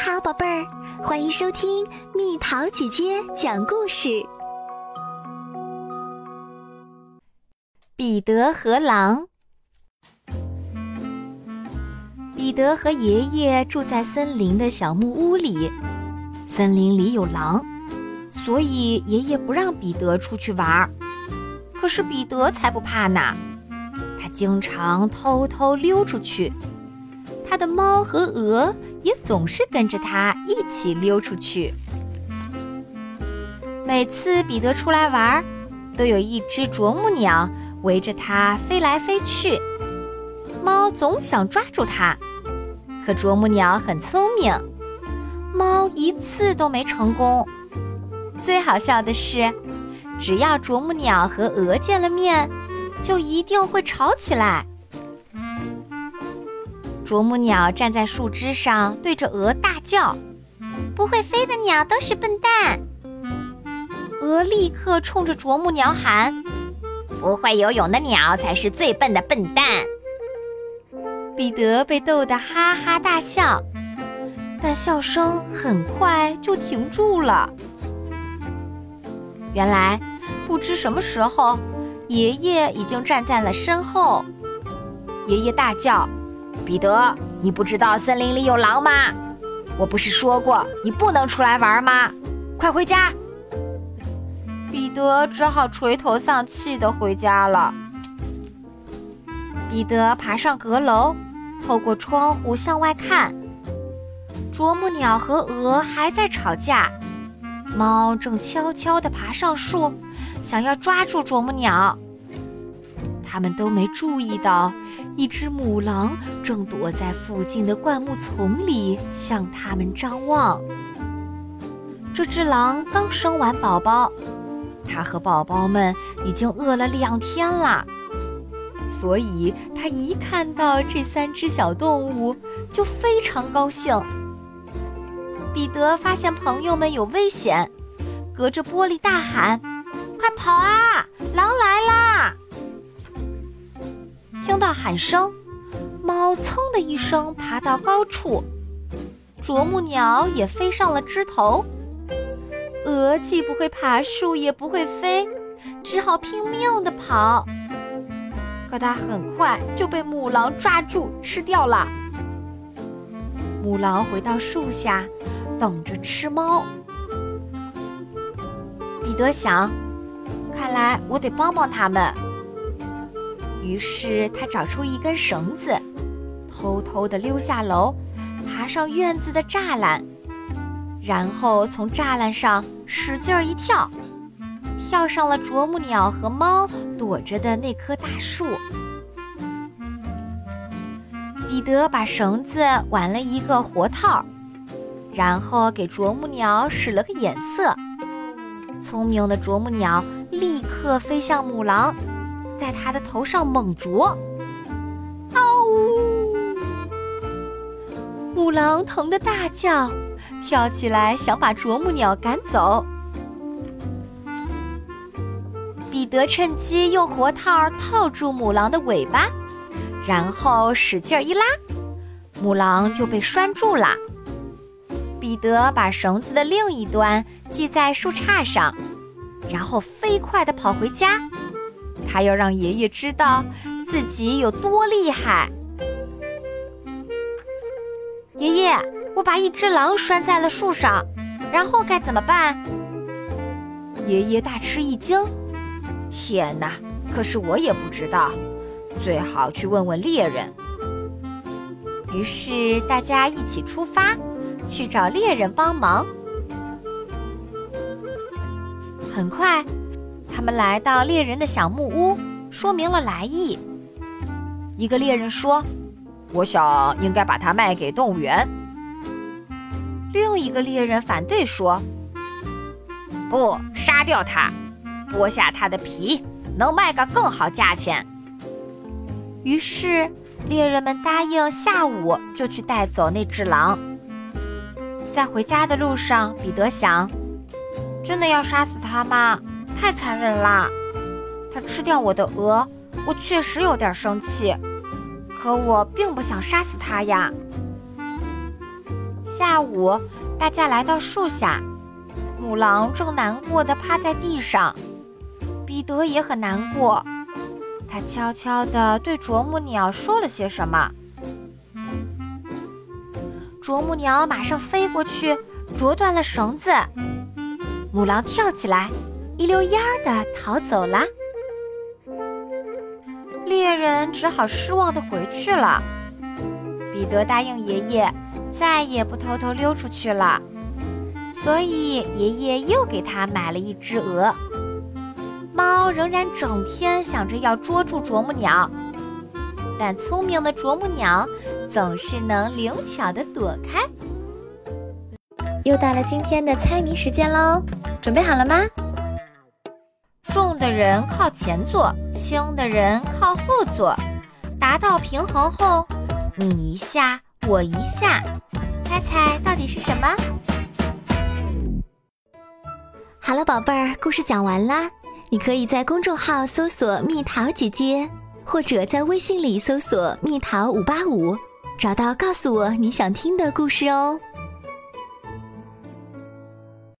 好，宝贝儿，欢迎收听蜜桃姐姐讲故事。彼得和狼。彼得和爷爷住在森林的小木屋里，森林里有狼，所以爷爷不让彼得出去玩儿。可是彼得才不怕呢，他经常偷偷溜出去。他的猫和鹅也总是跟着他一起溜出去。每次彼得出来玩，都有一只啄木鸟围着它飞来飞去。猫总想抓住它，可啄木鸟很聪明，猫一次都没成功。最好笑的是，只要啄木鸟和鹅见了面，就一定会吵起来。啄木鸟站在树枝上，对着鹅大叫：“不会飞的鸟都是笨蛋！”鹅立刻冲着啄木鸟喊：“不会游泳的鸟才是最笨的笨蛋！”彼得被逗得哈哈大笑，但笑声很快就停住了。原来，不知什么时候，爷爷已经站在了身后。爷爷大叫。彼得，你不知道森林里有狼吗？我不是说过你不能出来玩吗？快回家！彼得只好垂头丧气地回家了。彼得爬上阁楼，透过窗户向外看，啄木鸟和鹅还在吵架，猫正悄悄地爬上树，想要抓住啄木鸟。他们都没注意到，一只母狼正躲在附近的灌木丛里向他们张望。这只狼刚生完宝宝，它和宝宝们已经饿了两天了，所以它一看到这三只小动物就非常高兴。彼得发现朋友们有危险，隔着玻璃大喊：“快跑啊！听到喊声，猫噌的一声爬到高处，啄木鸟也飞上了枝头。鹅既不会爬树，也不会飞，只好拼命地跑。可它很快就被母狼抓住吃掉了。母狼回到树下，等着吃猫。彼得想，看来我得帮帮他们。于是他找出一根绳子，偷偷地溜下楼，爬上院子的栅栏，然后从栅栏上使劲一跳，跳上了啄木鸟和猫躲着的那棵大树。彼得把绳子挽了一个活套，然后给啄木鸟使了个眼色，聪明的啄木鸟立刻飞向母狼。在他的头上猛啄，嗷呜！母狼疼得大叫，跳起来想把啄木鸟赶走。彼得趁机用活套套住母狼的尾巴，然后使劲一拉，母狼就被拴住了。彼得把绳子的另一端系在树杈上，然后飞快地跑回家。他要让爷爷知道自己有多厉害。爷爷，我把一只狼拴在了树上，然后该怎么办？爷爷大吃一惊：“天哪！可是我也不知道，最好去问问猎人。”于是大家一起出发，去找猎人帮忙。很快。他们来到猎人的小木屋，说明了来意。一个猎人说：“我想应该把它卖给动物园。”另一个猎人反对说：“不，杀掉它，剥下它的皮，能卖个更好价钱。”于是猎人们答应下午就去带走那只狼。在回家的路上，彼得想：“真的要杀死它吗？”太残忍啦！他吃掉我的鹅，我确实有点生气，可我并不想杀死他呀。下午，大家来到树下，母狼正难过的趴在地上，彼得也很难过。他悄悄地对啄木鸟说了些什么，啄木鸟马上飞过去，啄断了绳子。母狼跳起来，一溜烟儿地逃走了。猎人只好失望地回去了。彼得答应爷爷，再也不偷偷溜出去了，所以爷爷又给他买了一只鹅。猫仍然整天想着要捉住啄木鸟，但聪明的啄木鸟总是能灵巧地躲开。又到了今天的猜谜时间喽，准备好了吗？重的人靠前坐，轻的人靠后坐，达到平衡后，你一下我一下，猜猜到底是什么？好了，宝贝儿，故事讲完啦。你可以在公众号搜索“蜜桃姐姐”，或者在微信里搜索“蜜桃五八五”，找到告诉我你想听的故事哦。